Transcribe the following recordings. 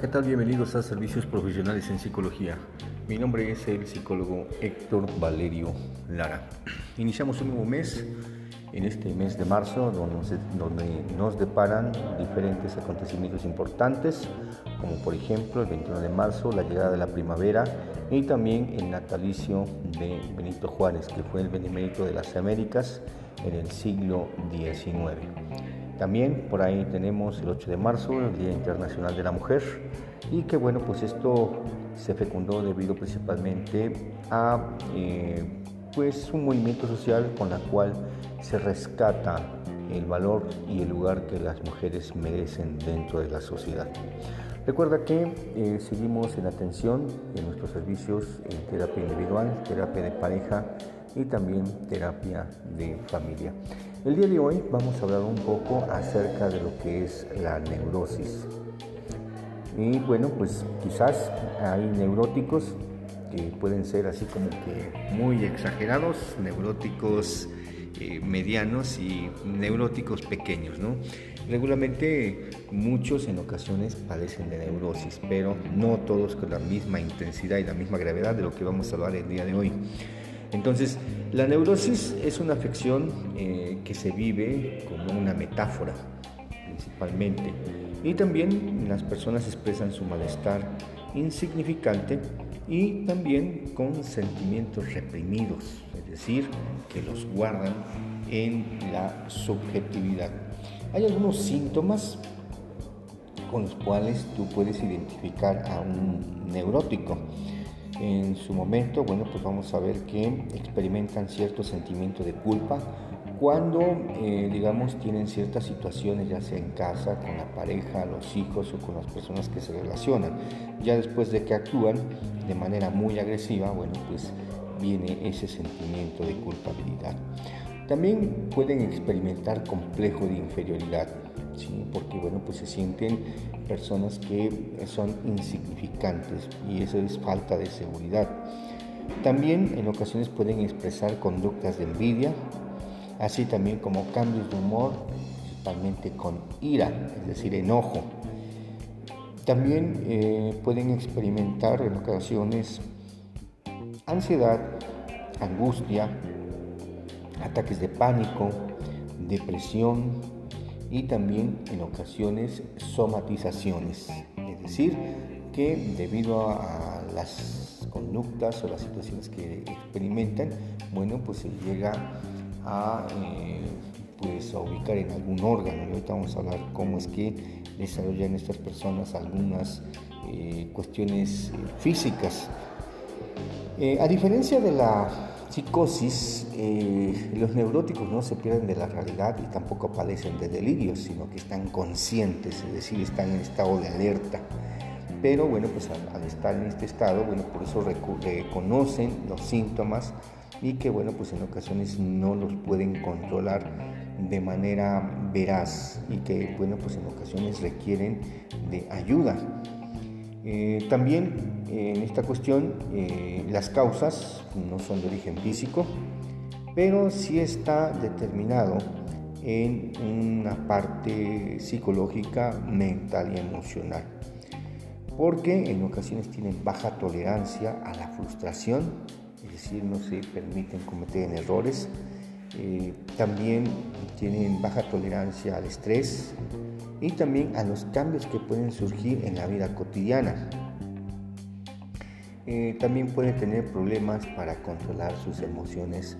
¿qué tal? Bienvenidos a Servicios Profesionales en Psicología. Mi nombre es el psicólogo Héctor Valerio Lara. Iniciamos un nuevo mes, en este mes de marzo, donde, nos deparan diferentes acontecimientos importantes, como por ejemplo el 21 de marzo, la llegada de la primavera y también el natalicio de Benito Juárez, que fue el benemérito de las Américas en el siglo XIX. También por ahí tenemos el 8 de marzo, el Día Internacional de la Mujer, y que bueno, pues esto se fecundó debido principalmente a eh, pues un movimiento social con la cual se rescata el valor y el lugar que las mujeres merecen dentro de la sociedad. Recuerda que eh, seguimos en atención en nuestros servicios en terapia individual, terapia de pareja y también terapia de familia. El día de hoy vamos a hablar un poco acerca de lo que es la neurosis. Y bueno, pues quizás hay neuróticos que pueden ser así como que muy exagerados, neuróticos eh, medianos y neuróticos pequeños, ¿no? Regularmente muchos en ocasiones padecen de neurosis, pero no todos con la misma intensidad y la misma gravedad de lo que vamos a hablar el día de hoy. Entonces, la neurosis es una afección eh, que se vive como una metáfora, principalmente. Y también las personas expresan su malestar insignificante y también con sentimientos reprimidos, es decir, que los guardan en la subjetividad. Hay algunos síntomas con los cuales tú puedes identificar a un neurótico en su momento, bueno, pues vamos a ver que experimentan cierto sentimiento de culpa cuando, eh, digamos, tienen ciertas situaciones, ya sea en casa, con la pareja, los hijos o con las personas que se relacionan. Ya después de que actúan de manera muy agresiva, bueno, pues viene ese sentimiento de culpabilidad. También pueden experimentar complejo de inferioridad, ¿sí? porque bueno, pues se sienten personas que son insignificantes y eso es falta de seguridad. También en ocasiones pueden expresar conductas de envidia, así también como cambios de humor, principalmente con ira, es decir, enojo. También eh, pueden experimentar en ocasiones ansiedad, angustia, ataques de pánico, depresión y también en ocasiones somatizaciones, es decir, que debido a, las conductas o las situaciones que experimentan, bueno, pues se llega a, eh, pues ubicar en algún órgano. Y ahorita vamos a hablar cómo es que desarrollan estas personas algunas eh, cuestiones físicas. Eh, a diferencia de la psicosis, eh, los neuróticos no se pierden de la realidad y tampoco padecen de delirios, sino que están conscientes, es decir, están en estado de alerta. Pero bueno, pues al, estar en este estado, bueno, por eso reconocen los síntomas y que bueno, pues en ocasiones no los pueden controlar de manera veraz y que bueno, pues en ocasiones requieren de ayuda. Eh, también en esta cuestión eh, las causas no son de origen físico, pero sí está determinado en una parte psicológica, mental y emocional, porque en ocasiones tienen baja tolerancia a la frustración, es decir, no se permiten cometer errores, eh, también tienen baja tolerancia al estrés, y también a los cambios que pueden surgir en la vida cotidiana. Eh, también pueden tener problemas para controlar sus emociones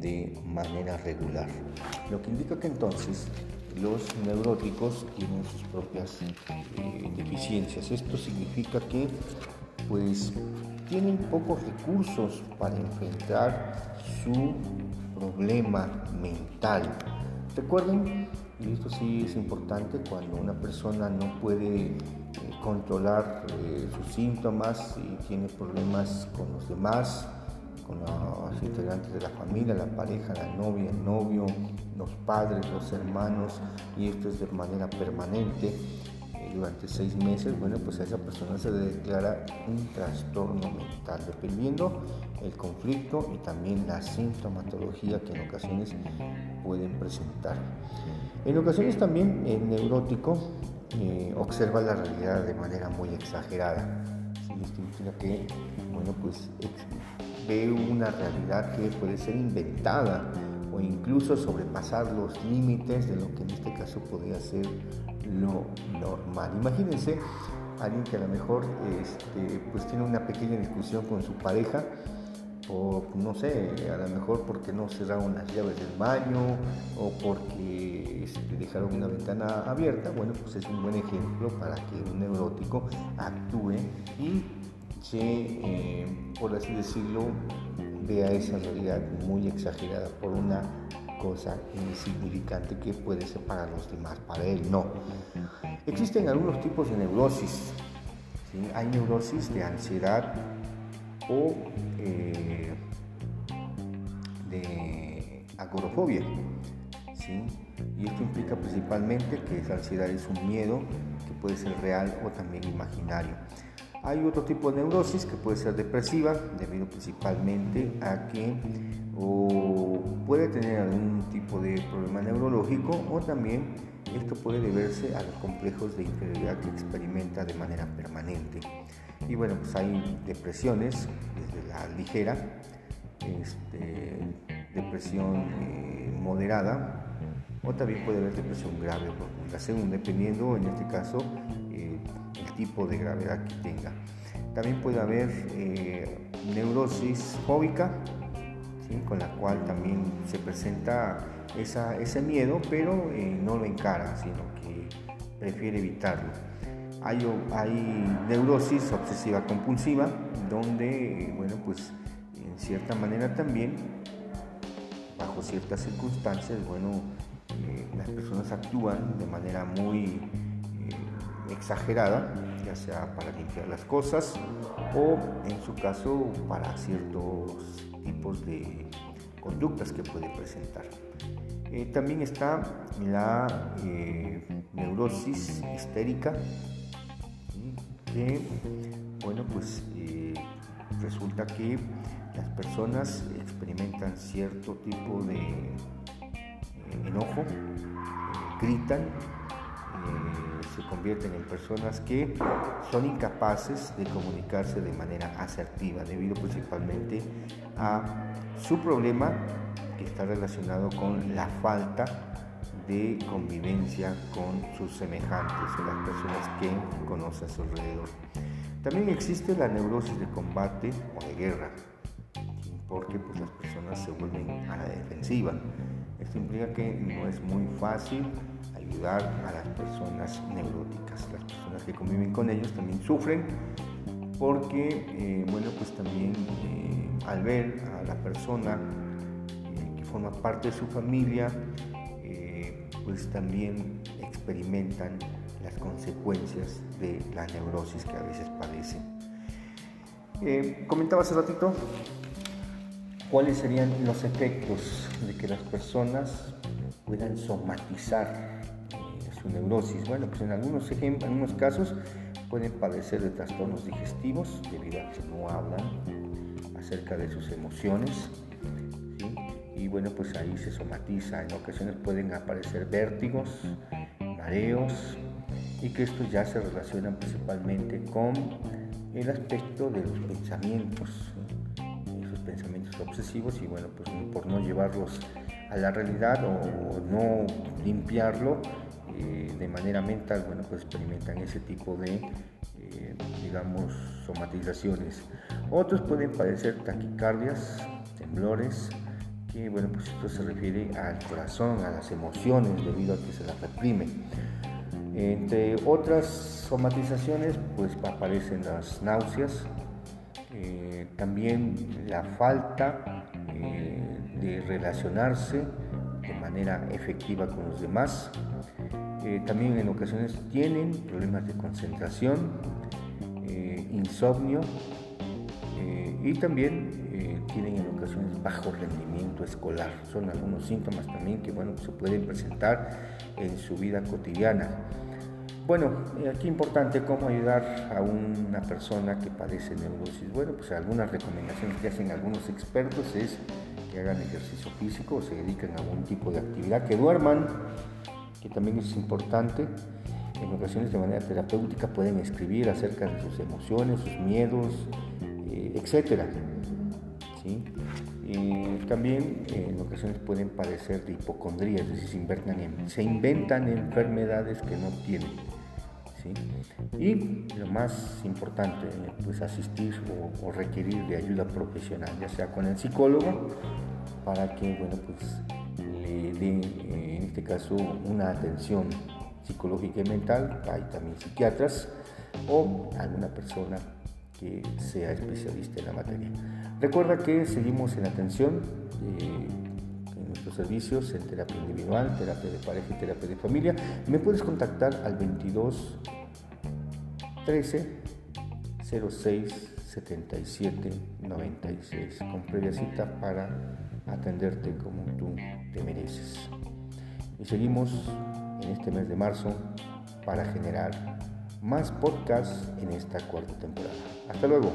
de manera regular. Lo que indica que entonces los neuróticos tienen sus propias eh, deficiencias. Esto significa que pues tienen pocos recursos para enfrentar su problema mental. Recuerden y esto sí es importante cuando una persona no puede eh, controlar eh, sus síntomas y tiene problemas con los demás, con los integrantes de la familia, la pareja, la novia, el novio, los padres, los hermanos, y esto es de manera permanente durante seis meses, bueno, pues a esa persona se le declara un trastorno mental, dependiendo el conflicto y también la sintomatología que en ocasiones pueden presentar. En ocasiones también el neurótico eh, observa la realidad de manera muy exagerada. Esto que, bueno, pues ve una realidad que puede ser inventada o incluso sobrepasar los límites de lo que en este caso podría ser lo normal. Imagínense alguien que a lo mejor este, pues tiene una pequeña discusión con su pareja o no sé, a lo mejor porque no cerraron las llaves del baño o porque este, dejaron una ventana abierta, bueno, pues es un buen ejemplo para que un neurótico actúe y se, eh, por así decirlo, vea esa realidad muy exagerada por una cosa insignificante que puede ser para los demás, para él no. Existen algunos tipos de neurosis. Hay neurosis de ansiedad o eh, de agorofobia. Y esto implica principalmente que esa ansiedad es un miedo que puede ser real o también imaginario. Hay otro tipo de neurosis que puede ser depresiva, debido principalmente a que o puede tener algún tipo de problema neurológico o también esto puede deberse a los complejos de inferioridad que experimenta de manera permanente. Y bueno, pues hay depresiones, desde la ligera, este, depresión eh, moderada, o también puede haber depresión grave o profunda, según dependiendo en este caso tipo de gravedad que tenga. También puede haber eh, neurosis fóbica, con la cual también se presenta ese miedo, pero no lo encara, sino que prefiere evitarlo. Hay, neurosis obsesiva compulsiva, donde, bueno, pues en cierta manera también, bajo ciertas circunstancias, bueno, eh, las personas actúan de manera muy eh, exagerada, ya sea para limpiar las cosas o en su caso para ciertos tipos de conductas que puede presentar. Eh, también está la neurosis histérica, que, bueno, pues eh, resulta que las personas experimentan cierto tipo de eh, enojo, eh, gritan, se convierten en personas que son incapaces de comunicarse de manera asertiva, debido principalmente a su problema que está relacionado con la falta de convivencia con sus semejantes o las personas que conoce a su alrededor. También existe la neurosis de combate o de guerra, porque pues, las personas se vuelven a la defensiva. Esto implica que no es muy fácil ayudar a las personas neuróticas. Las personas que conviven con ellos también sufren porque, eh, bueno, pues también eh, al ver a la persona eh, que forma parte de su familia, pues también experimentan las consecuencias de la neurosis que a veces padecen. Comentaba hace ratito cuáles serían los efectos de que las personas puedan somatizar su neurosis. Bueno, pues en algunos, en algunos casos pueden padecer de trastornos digestivos debido a que no hablan acerca de sus emociones, y bueno, pues ahí se somatiza. En ocasiones pueden aparecer vértigos, mareos y que estos ya se relacionan principalmente con el aspecto de los pensamientos, esos pensamientos obsesivos y bueno, pues por no llevarlos a la realidad o, no limpiarlo eh, de manera mental, bueno, pues experimentan ese tipo de, eh, digamos, somatizaciones. Otros pueden padecer taquicardias, temblores, que bueno, pues esto se refiere al corazón, a las emociones debido a que se las reprime. Entre otras somatizaciones, pues aparecen las náuseas, eh, también la falta de relacionarse de manera efectiva con los demás. Eh, también en ocasiones tienen problemas de concentración, insomnio y también tienen en ocasiones bajo rendimiento escolar. Son algunos síntomas también que bueno, se pueden presentar en su vida cotidiana. Bueno, eh, aquí importante cómo ayudar a una persona que padece neurosis. Bueno, pues algunas recomendaciones que hacen algunos expertos es que hagan ejercicio físico se dediquen a algún tipo de actividad, que duerman, que también es importante. En ocasiones de manera terapéutica pueden escribir acerca de sus emociones, sus miedos, eh, etc. ¿sí? también eh, en ocasiones pueden padecer de hipocondría, es decir, se inventan, enfermedades que no tienen. Y lo más importante, pues asistir o, requerir de ayuda profesional, ya sea con el psicólogo, para que, bueno, pues le dé, eh, este caso, una atención psicológica y mental, hay también psiquiatras o alguna persona que sea especialista en la materia. Recuerda que seguimos en atención eh, en nuestros servicios en terapia individual, terapia de pareja y terapia de familia. Me puedes contactar al 22 13 06 77 96 con previa cita para atenderte como tú te mereces. Y seguimos en este mes de marzo para generar más podcasts en esta cuarta temporada. Hasta luego.